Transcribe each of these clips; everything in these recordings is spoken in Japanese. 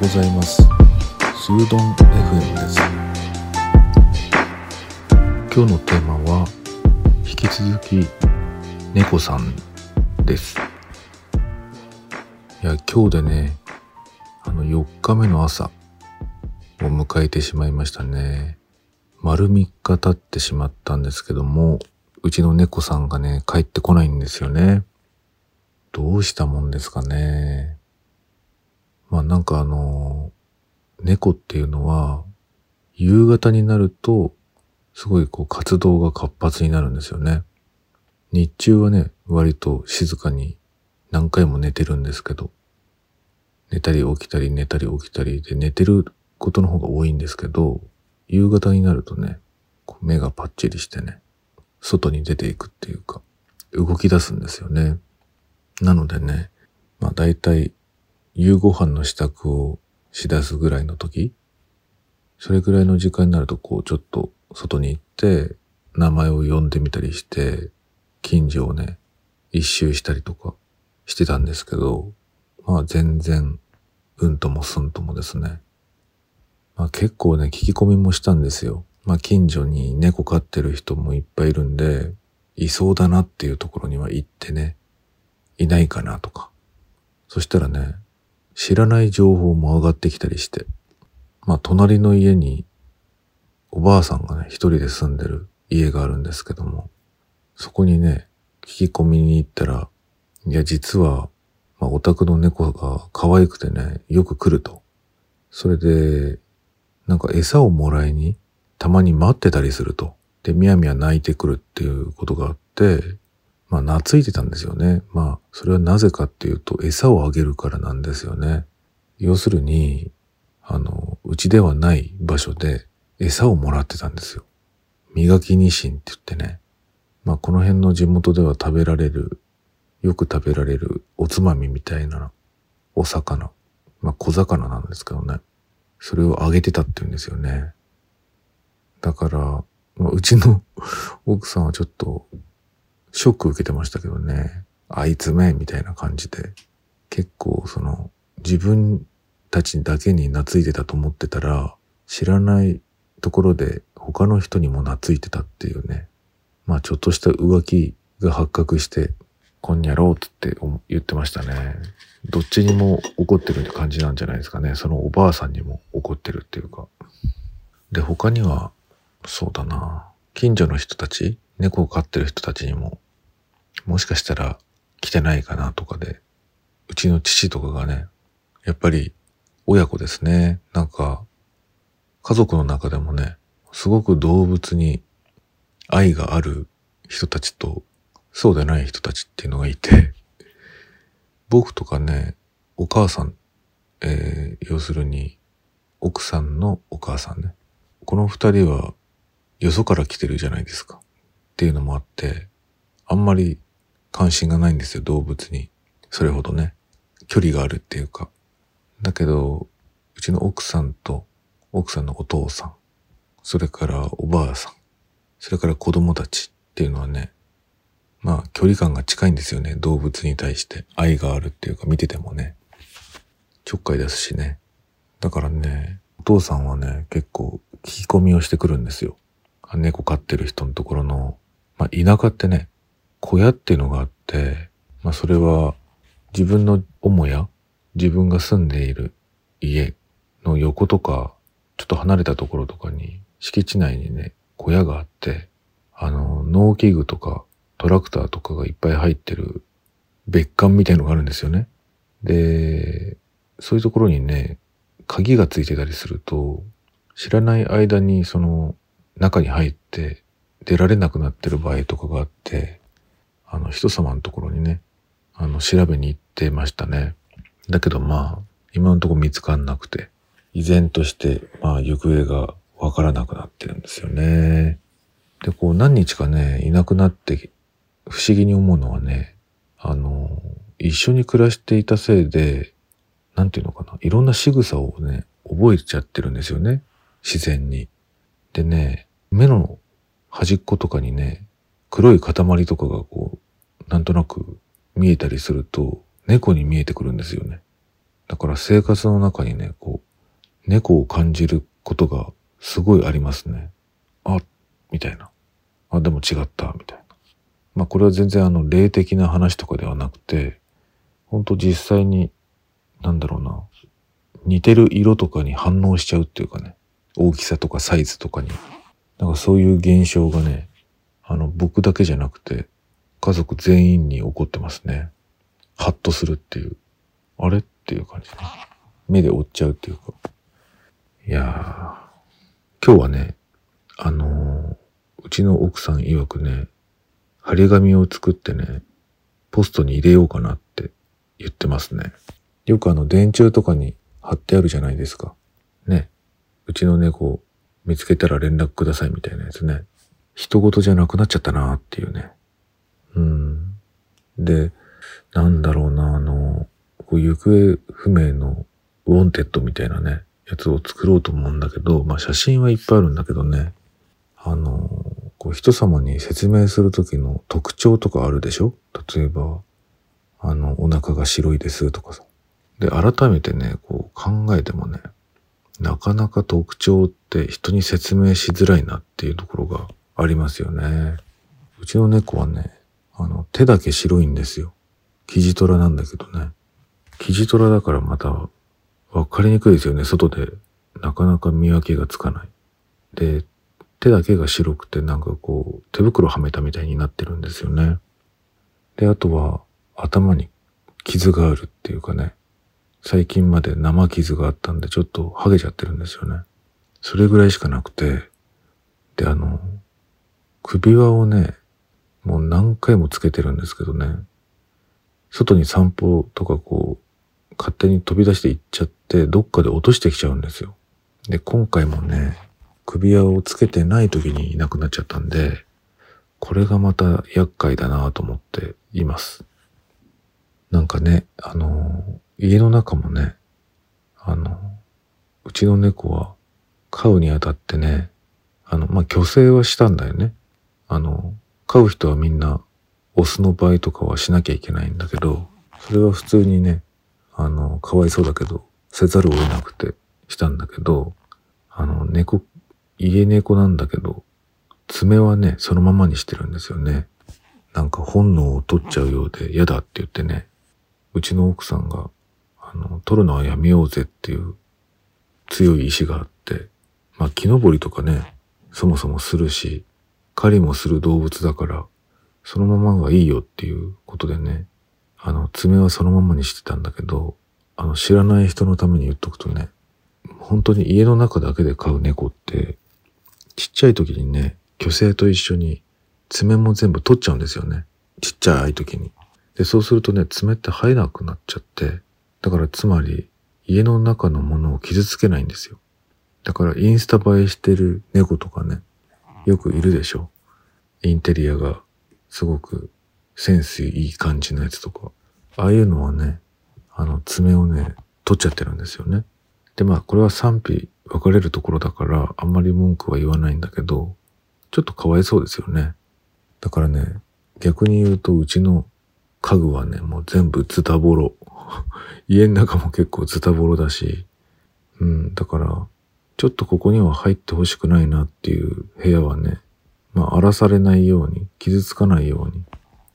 ございます。スードン FM です。今日のテーマは引き続き猫さんです。いや今日でねあの4日目の朝を迎えてしまいましたね。丸3日経ってしまったんですけどもうちの猫さんがね帰ってこないんですよね。どうしたもんですかね。まあなんかあの、猫っていうのは、夕方になると、すごいこう活動が活発になるんですよね。日中はね、割と静かに何回も寝てるんですけど、寝たり起きたり寝たり起きたりで寝てることの方が多いんですけど、夕方になるとね、目がパッチリしてね、外に出ていくっていうか、動き出すんですよね。なのでね、まあ大体夕ご飯の支度をしだすぐらいの時、それぐらいの時間になるとこうちょっと外に行って名前を呼んでみたりして、近所をね、一周したりとかしてたんですけど、まあ全然、うんともすんともですね。まあ結構ね、聞き込みもしたんですよ。まあ近所に猫飼ってる人もいっぱいいるんで、いそうだなっていうところには行ってね、いないかなとか。そしたらね、知らない情報も上がってきたりして、まあ隣の家におばあさんがね、一人で住んでる家があるんですけども、そこにね、聞き込みに行ったら、いや実は、まあお宅の猫が可愛くてね、よく来ると。それで、なんか餌をもらいに、たまに待ってたりすると。で、みやみや泣いてくるっていうことがあって、まあ、懐いてたんですよね。まあ、それはなぜかっていうと、餌をあげるからなんですよね。要するに、あの、うちではない場所で餌をもらってたんですよ。磨きニシンって言ってね。まあ、この辺の地元では食べられる、よく食べられるおつまみみたいなお魚。まあ、小魚なんですけどね。それをあげてたって言うんですよね。だから、まあ、うちの奥さんはちょっとショック受けてましたけどね。あいつめ、みたいな感じで。結構その、自分たちだけに懐いてたと思ってたら、知らないところで他の人にも懐いてたっていうね。まあちょっとした浮気が発覚して、こんにゃろうって言ってましたね。どっちにも怒ってるって感じなんじゃないですかね。そのおばあさんにも怒ってるっていうか。で、他には、そうだな。近所の人たち猫を飼ってる人たちにも、もしかしたら来てないかなとかで、うちの父とかがね、やっぱり親子ですね。なんか、家族の中でもね、すごく動物に愛がある人たちと、そうでない人たちっていうのがいて、僕とかね、お母さん、えー、要するに、奥さんのお母さんね。この二人は、よそから来てるじゃないですか。っていうのもあって、あんまり関心がないんですよ、動物に。それほどね、距離があるっていうか。だけど、うちの奥さんと奥さんのお父さん、それからおばあさん、それから子供たちっていうのはね、まあ距離感が近いんですよね、動物に対して愛があるっていうか見ててもね、ちょっかい出すしね。だからね、お父さんはね、結構聞き込みをしてくるんですよ。猫飼ってる人のところのまあ、田舎ってね、小屋っていうのがあって、まあ、それは自分の母屋、自分が住んでいる家の横とか、ちょっと離れたところとかに、敷地内にね、小屋があって、あの、農機具とかトラクターとかがいっぱい入ってる別館みたいのがあるんですよね。で、そういうところにね、鍵がついてたりすると、知らない間にその中に入って出られなくなってる場合とかがあって、あの、人様のところにね、あの、調べに行ってましたね。だけどまあ、今のところ見つかんなくて、依然として、まあ、行方がわからなくなってるんですよね。で、こう、何日かね、いなくなって、不思議に思うのはね、あの、一緒に暮らしていたせいで、なんていうのかな、いろんな仕草をね、覚えちゃってるんですよね。自然に。でね、目の端っことかにね、黒い塊とかがこう、なんとなく見えたりすると、猫に見えてくるんですよね。だから生活の中にね、こう猫を感じることがすごいありますね。あ、みたいな。あ、でも違った、みたいな。まあこれは全然あの霊的な話とかではなくて、ほんと実際に、なんだろうな、似てる色とかに反応しちゃうっていうかね、大きさとかサイズとかに。なんかそういう現象がね、あの僕だけじゃなくて、家族全員に起こってますね。ハッとするっていう。あれっていう感じね。目で追っちゃうっていうか。いやー、今日はね、あのー、うちの奥さん曰くね、張り紙を作ってね、ポストに入れようかなって言ってますね。よくあの電柱とかに貼ってあるじゃないですか。うちの猫見つけたら連絡くださいみたいなやつね。他人事じゃなくなっちゃったなっていうね。うん。で、なんだろうな、あの、こう行方不明のウォンテッドみたいなね、やつを作ろうと思うんだけど、まあ写真はいっぱいあるんだけどね、あの、こう人様に説明するときの特徴とかあるでしょ？例えば、あの、お腹が白いですとかさ。で、改めてね、こう考えてもね、なかなか特徴って人に説明しづらいなっていうところがありますよね。うちの猫はね、あの、手だけ白いんですよ。キジトラなんだけどね。キジトラだからまたわかりにくいですよね。外でなかなか見分けがつかない。で、手だけが白くてなんかこう手袋はめたみたいになってるんですよね。で、あとは頭に傷があるっていうかね。最近まで生傷があったんでちょっとハゲちゃってるんですよね。それぐらいしかなくて。で、あの、首輪をね、もう何回もつけてるんですけどね。外に散歩とかこう、勝手に飛び出して行っちゃって、どっかで落としてきちゃうんですよ。で、今回もね、首輪をつけてない時にいなくなっちゃったんで、これがまた厄介だなと思っています。なんかね、あの、家の中もね、あの、うちの猫は飼うにあたってね、あの、まあ、虚勢はしたんだよね。あの、飼う人はみんなオスの場合とかはしなきゃいけないんだけど、それは普通にね、あの、かわいそうだけど、せざるを得なくてしたんだけど、あの、猫、家猫なんだけど、爪はね、そのままにしてるんですよね。なんか本能を取っちゃうようで嫌だって言ってね、うちの奥さんが、あの、取るのはやめようぜっていう強い意志があって、まあ木登りとかね、そもそもするし、狩りもする動物だから、そのままがいいよっていうことでね、あの、爪はそのままにしてたんだけど、あの、知らない人のために言っとくとね、本当に家の中だけで飼う猫って、ちっちゃい時にね、虚勢と一緒に爪も全部取っちゃうんですよね。ちっちゃい時に。で、そうするとね、爪って生えなくなっちゃって、だからつまり、家の中のものを傷つけないんですよ。だからインスタ映えしてる猫とかね、よくいるでしょ。インテリアがすごくセンスいい感じのやつとか。ああいうのはね、あの爪をね、取っちゃってるんですよね。で、まあこれは賛否分かれるところだからあんまり文句は言わないんだけど、ちょっとかわいそうですよね。だからね、逆に言うとうちの家具はね、もう全部ズタボロ。家の中も結構ズタボロだし、うん、だから、ちょっとここには入ってほしくないなっていう部屋はね、まあ、荒らされないように、傷つかないように、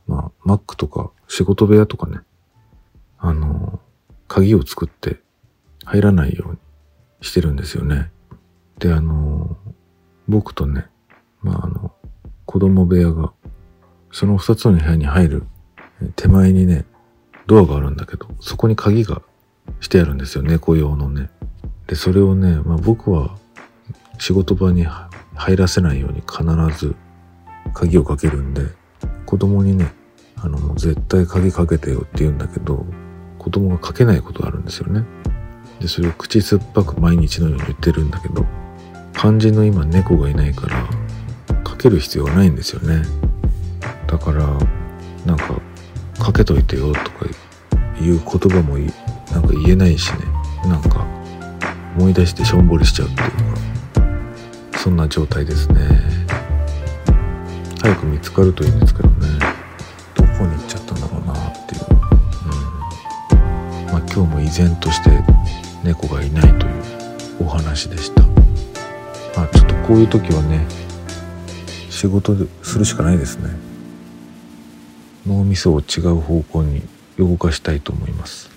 まあ、Mac とか仕事部屋とかね、あの、鍵を作って入らないようにしてるんですよね。で、あの、僕とね、まあ、あの、子供部屋が、その二つの部屋に入る手前にね、ドアがあるんだけど、そこに鍵がしてあるんですよ、猫用のね。で、それをね、まあ僕は仕事場に入らせないように必ず鍵をかけるんで、子供にね、あのもう絶対鍵かけてよって言うんだけど、子供がかけないことがあるんですよね。で、それを口酸っぱく毎日のように言ってるんだけど、肝心の今猫がいないから、かける必要がないんですよね。だから、なんか、かけといてよとかいう言葉もなんか言えないしね、なんか思い出してしょんぼりしちゃうっていうか、そんな状態ですね。早く見つかるといいんですけどね。どこに行っちゃったんだろうなっていう、うん。まあ、今日も依然として猫がいないというお話でした。まあちょっとこういう時はね仕事するしかないですね。脳みそを違う方向に動かしたいと思います。